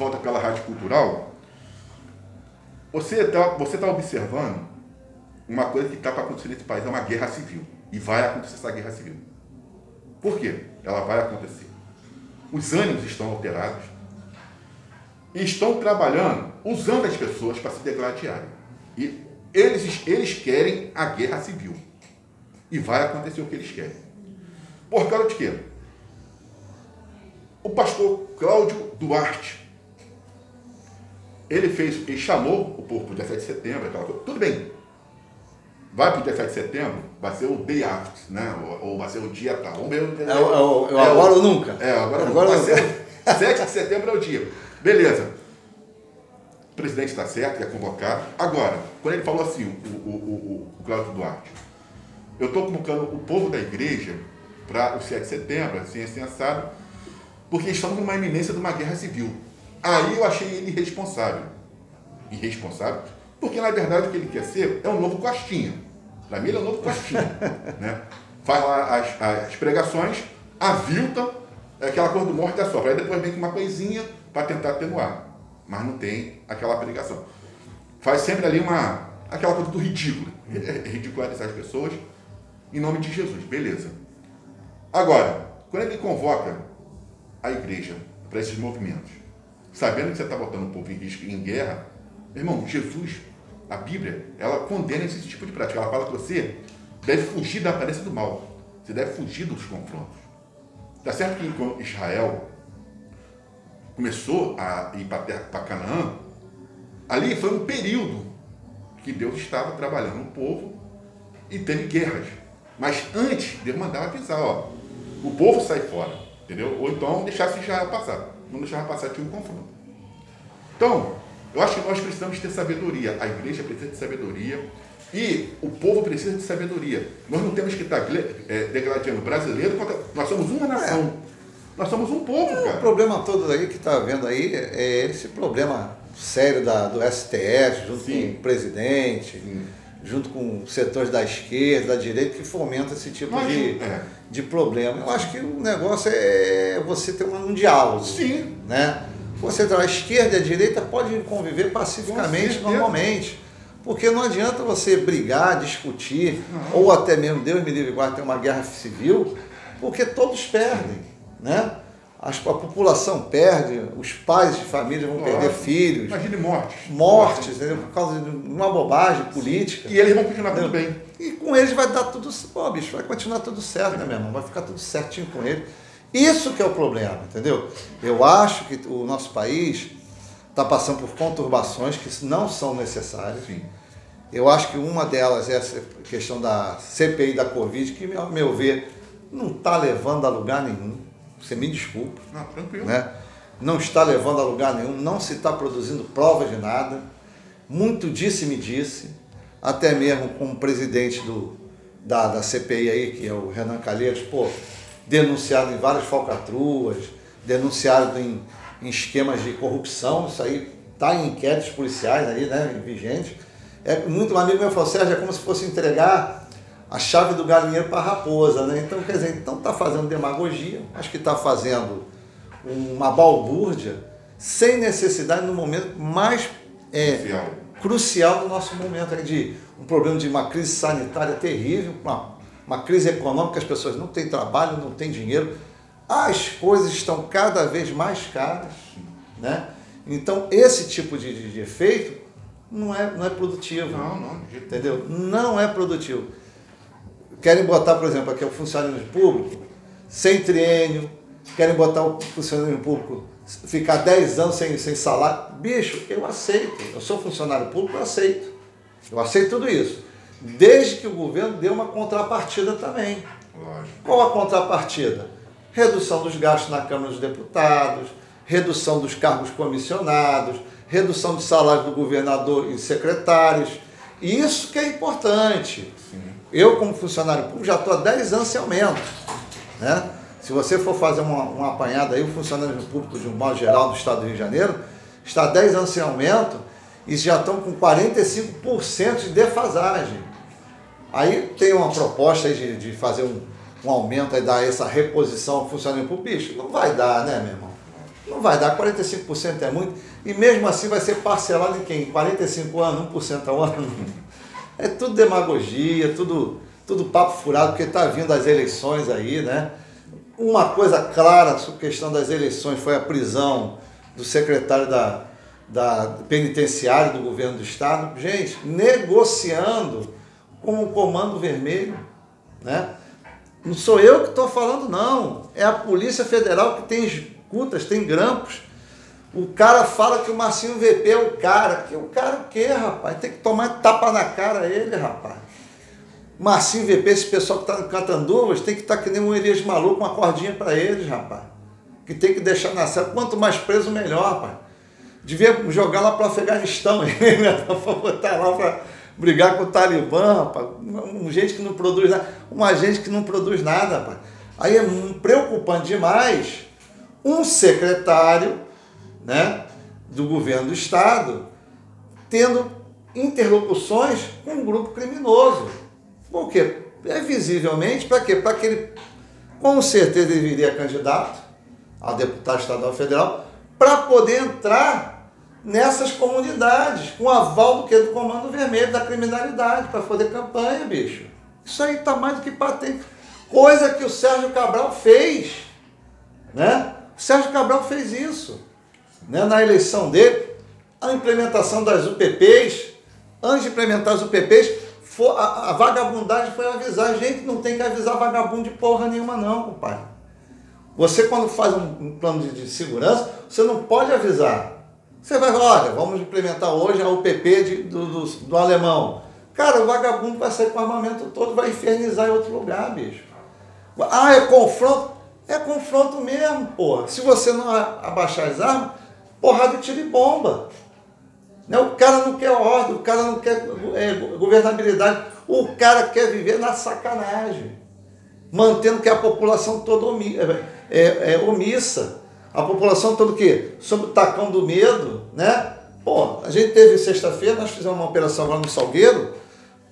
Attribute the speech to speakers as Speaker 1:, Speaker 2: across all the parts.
Speaker 1: volta pela Rádio Cultural, você está você tá observando uma coisa que está para acontecer nesse país, é uma guerra civil. E vai acontecer essa guerra civil. Por quê? Ela vai acontecer. Os ânimos estão alterados. E estão trabalhando, usando as pessoas para se degladiarem. E eles, eles querem a guerra civil. E vai acontecer o que eles querem. Por causa de quê? O pastor Cláudio Duarte, ele fez, ele chamou o povo para o dia 7 de setembro, aquela coisa. Tudo bem. Vai para o dia 7 de setembro, vai ser o day after, né? Ou, ou vai ser o dia tal. Vamos ver.
Speaker 2: É, o, é o, é o é agora ou nunca.
Speaker 1: É, agora, agora vai nunca. ser 7 de setembro é o dia. Beleza. O presidente está certo, quer convocar. Agora, quando ele falou assim, o, o, o, o Cláudio Duarte, eu estou convocando o povo da igreja para o 7 de setembro, assim, assim, assado, porque estamos numa iminência de uma guerra civil. Aí eu achei ele irresponsável. Irresponsável, porque na verdade o que ele quer ser é um novo Costinha. Para mim ele é um novo Costinha. né? Faz lá as, as pregações, avilta, é aquela cor do morte da sopra. Aí depois vem com uma coisinha para tentar atenuar. Mas não tem aquela pregação. Faz sempre ali uma. aquela coisa do ridículo. Ridicularizar as pessoas em nome de Jesus. Beleza. Agora, quando ele convoca a igreja para esses movimentos, sabendo que você está botando o povo em risco em guerra, irmão, Jesus, a Bíblia, ela condena esse tipo de prática. Ela fala que você deve fugir da aparência do mal. Você deve fugir dos confrontos. Está certo que quando Israel começou a ir para Canaã, ali foi um período que Deus estava trabalhando no povo e teve guerras. Mas antes, Deus mandava avisar, ó, o povo sai fora, entendeu? Ou então deixasse Israel passar. Não deixava passar, tinha um confronto. Então, eu acho que nós precisamos ter sabedoria. A igreja precisa de sabedoria e o povo precisa de sabedoria. Nós não temos que estar é, degradando brasileiro contra. Nós somos uma nação. É. Nós somos um povo,
Speaker 2: é,
Speaker 1: cara.
Speaker 2: O problema todo aí que está vendo aí é esse problema sério da, do STF, junto Sim. com o presidente. Sim junto com setores da esquerda, da direita, que fomenta esse tipo de, é. De problema. Eu acho que o negócio é você ter um, um diálogo.
Speaker 1: Sim.
Speaker 2: Né? Você a esquerda e a direita podem conviver pacificamente, normalmente. Porque não adianta você brigar, discutir, não. ou até mesmo, Deus me livre, igual ter uma guerra civil, porque todos perdem. Né? a população perde, os pais de família vão perder filhos.
Speaker 1: Imagine mortes.
Speaker 2: Mortes, entendeu? por causa de uma bobagem política.
Speaker 1: E eles vão continuar tudo bem.
Speaker 2: E com eles vai dar tudo. Pô, bicho, vai continuar tudo certo, né, meu irmão? Vai ficar tudo certinho com ele. Isso que é o problema, entendeu? Eu acho que o nosso país está passando por conturbações que não são necessárias. Sim. Eu acho que uma delas é essa questão da CPI da Covid, que, ao meu ver, não está levando a lugar nenhum você me desculpa.
Speaker 1: Não, tranquilo.
Speaker 2: Né? Não está levando a lugar nenhum, não se está produzindo provas de nada. Muito disse-me disse, até mesmo com o presidente do, da, da CPI aí, que é o Renan Calheiros, pô, denunciado em várias falcatruas, denunciado em, em esquemas de corrupção, isso aí está em inquéritos policiais aí, né, vigentes. É, muito um amigo meu falou, Sérgio, é como se fosse entregar a chave do galinheiro para a raposa, né? Então, quer dizer, então está fazendo demagogia, acho que está fazendo uma balbúrdia sem necessidade no momento mais é, crucial. do nosso momento, de um problema de uma crise sanitária terrível, uma, uma crise econômica, as pessoas não têm trabalho, não têm dinheiro, as coisas estão cada vez mais caras, né? Então, esse tipo de, de, de efeito não é, não é produtivo.
Speaker 1: Não, não.
Speaker 2: Entendeu? Não é produtivo querem botar, por exemplo, aqui o funcionário público sem triênio, querem botar o funcionário público ficar 10 anos sem, sem salário. Bicho, eu aceito. Eu sou funcionário público, eu aceito. Eu aceito tudo isso. Desde que o governo dê uma contrapartida também.
Speaker 1: Lógico.
Speaker 2: Qual a contrapartida? Redução dos gastos na Câmara dos Deputados, redução dos cargos comissionados, redução de salário do governador e secretários. Isso que é importante. Sim. Eu, como funcionário público, já estou há 10 anos sem aumento. Né? Se você for fazer uma, uma apanhada aí, o funcionário público, de um modo geral, do Estado do Rio de Janeiro, está há 10 anos sem aumento e já estão com 45% de defasagem. Aí tem uma proposta de, de fazer um, um aumento e dar essa reposição ao funcionário público. Bicho, não vai dar, né, meu irmão? Não vai dar, 45% é muito. E mesmo assim vai ser parcelado em quem? 45 anos, 1% ao ano? É tudo demagogia, tudo, tudo papo furado, porque está vindo as eleições aí, né? Uma coisa clara sobre a questão das eleições foi a prisão do secretário da, da penitenciário do governo do estado. Gente, negociando com o Comando Vermelho, né? Não sou eu que estou falando, não. É a Polícia Federal que tem escutas, tem grampos. O cara fala que o Marcinho VP é o cara. Que o cara o quê, rapaz? Tem que tomar tapa na cara ele, rapaz. Marcinho VP, esse pessoal que está no Catanduvas, tem que estar tá que nem um Elias maluco, uma cordinha para eles, rapaz. Que tem que deixar na cela. Quanto mais preso, melhor, rapaz. Devia jogar lá para o Afeganistão, né? para botar lá para brigar com o Talibã, rapaz. Um gente que não produz nada. Uma gente que não produz nada, rapaz. Aí é preocupante demais um secretário né, do governo do Estado tendo interlocuções com um grupo criminoso. Por quê? É visivelmente para quê? Para que ele, com certeza, deveria candidato a deputado estadual federal para poder entrar nessas comunidades, com aval do que? Do Comando Vermelho, da criminalidade, para fazer campanha, bicho. Isso aí está mais do que patente. Coisa que o Sérgio Cabral fez, né? O Sérgio Cabral fez isso. Né? Na eleição dele, a implementação das UPPs, antes de implementar as UPPs, for, a, a, vagabundagem foi avisar. Gente, não tem que avisar vagabundo de porra nenhuma, não, compadre. Você, quando faz um, um plano de, de, segurança, você não pode avisar. Você vai falar, olha, vamos implementar hoje a UPP de, do, do, do alemão. Cara, o vagabundo vai sair com o armamento todo, vai infernizar em outro lugar, bicho. Ah, é confronto. É confronto mesmo, porra. Se você não abaixar as armas, porrada de tiro e bomba. Né? O cara não quer ordem, o cara não quer é, governabilidade. O cara quer viver na sacanagem, mantendo que a população toda é, é, é omissa. A população toda o quê? Sob o tacão do medo, né? Pô, a gente teve sexta-feira, nós fizemos uma operação lá no Salgueiro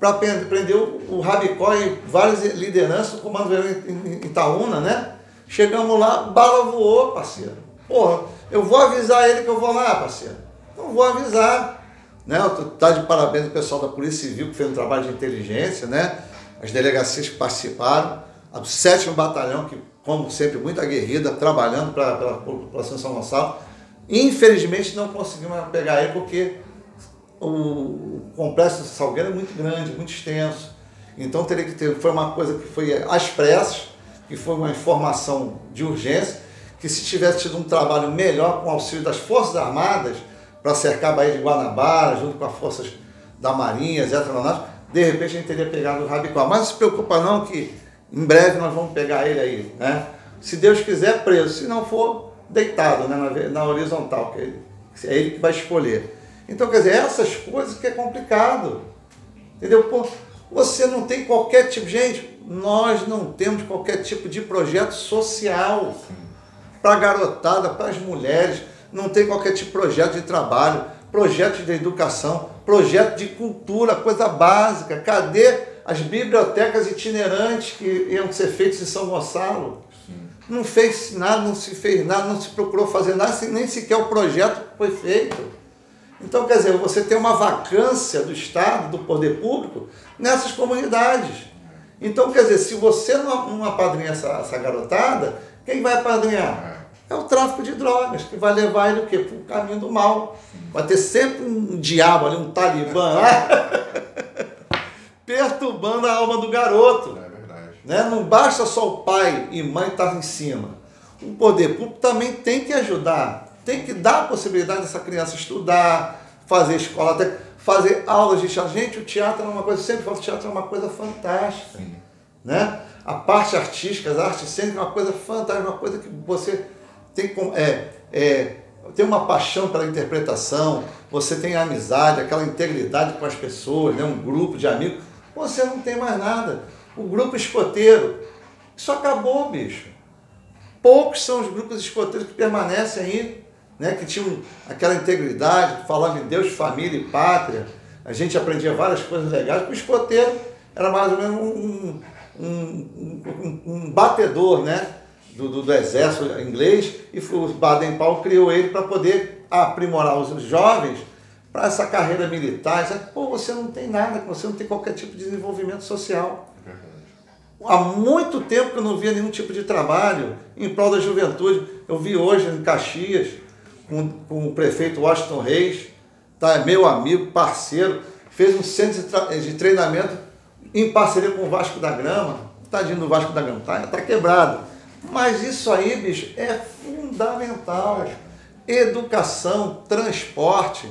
Speaker 2: para prender o Rabicó e várias lideranças do Comando em Itaúna, né? Chegamos lá, bala voou, parceiro. Porra, eu vou avisar ele que eu vou lá, parceiro. Não vou avisar. Né? Tá de parabéns o pessoal da Polícia Civil que fez um trabalho de inteligência, né? As delegacias que participaram, a do 7 Batalhão, que, como sempre, muito aguerrida, trabalhando para a população de São Gonçalo. Infelizmente não conseguimos pegar ele porque o complexo de Salgueiro é muito grande, muito extenso. Então teria que ter, foi uma coisa que foi às pressas, que foi uma informação de urgência, que se tivesse tido um trabalho melhor com o auxílio das Forças Armadas para cercar a Baía de Guanabara, junto com as forças da Marinha, etc., de repente a gente teria pegado o Rabicó. Mas não se preocupa não que em breve nós vamos pegar ele aí, né? Se Deus quiser, preso. Se não for, deitado né? na, na horizontal, que é ele, é ele que vai escolher. Então, quer dizer, essas coisas que é complicado. Entendeu? Pô, você não tem qualquer tipo. Gente, nós não temos qualquer tipo de projeto social para a garotada, para as mulheres. Não tem qualquer tipo de projeto de trabalho, projeto de educação, projeto de cultura, coisa básica. Cadê as bibliotecas itinerantes que iam ser feitas em São Gonçalo? Não fez nada, não se fez nada, não se procurou fazer nada, nem sequer o projeto foi feito. Então, quer dizer, você tem uma vacância do Estado, do poder público, nessas comunidades. Então, quer dizer, se você não, não apadrinha essa, essa garotada, quem vai apadrinhar? É o tráfico de drogas, que vai levar ele o quê? Para o caminho do mal. Vai ter sempre um diabo ali, um talibã lá, perturbando a alma do garoto.
Speaker 1: É verdade.
Speaker 2: Né? Não basta só o pai e mãe estar em cima. O poder público também tem que ajudar, tem que dar a possibilidade dessa criança estudar, fazer escola até fazer aulas de teatro. Gente, o teatro é uma coisa, sempre falo, o teatro é uma coisa fantástica. Sim. Né? A parte artística, as artes cênicas é uma coisa fantástica, uma coisa que você tem, é, é, tem uma paixão pela interpretação, você tem amizade, aquela integridade com as pessoas, né? um grupo de amigos. Você não tem mais nada. O grupo escoteiro, isso acabou, bicho. Poucos são os grupos escoteiros que permanecem aí né, que tinham aquela integridade, que falavam em Deus, família e pátria. A gente aprendia várias coisas legais. O escoteiro era mais ou menos um, um, um, um batedor, né? Do, do, do exército inglês e o Baden-Powell criou ele para poder aprimorar os jovens para essa carreira militar. Pô, você não tem nada, você não tem qualquer tipo de desenvolvimento social. Há muito tempo que eu não via nenhum tipo de trabalho em prol da juventude. Eu vi hoje em Caxias, com, com o prefeito Washington Reis, tá, meu amigo, parceiro, fez um centro de, de treinamento em parceria com o Vasco da Grama. Tadinho do Vasco da Grama, tá, tá quebrado. Mas isso aí, bicho, é fundamental. Educação, transporte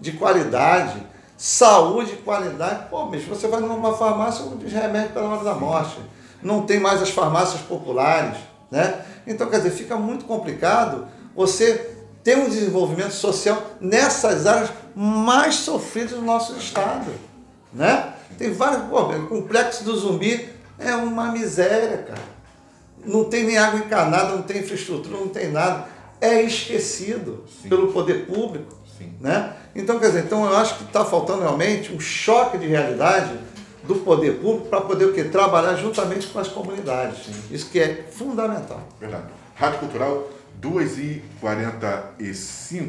Speaker 2: de qualidade, saúde de qualidade. Pô, bicho, você vai numa farmácia de remédio pela hora da morte. Não tem mais as farmácias populares, né? Então, quer dizer, fica muito complicado você ter um desenvolvimento social nessas áreas mais sofridas do nosso estado, né? Tem vários, pô, o complexo do zumbi é uma miséria, cara. Não tem nem água encanada, não tem infraestrutura, não tem nada. É esquecido Sim. pelo poder público. Sim. Né? Então, quer dizer, então eu acho que está faltando realmente um choque de realidade do poder público para poder o quê? trabalhar juntamente com as comunidades. Sim. Isso que é fundamental.
Speaker 1: Verdade. Rádio Cultural 2h45.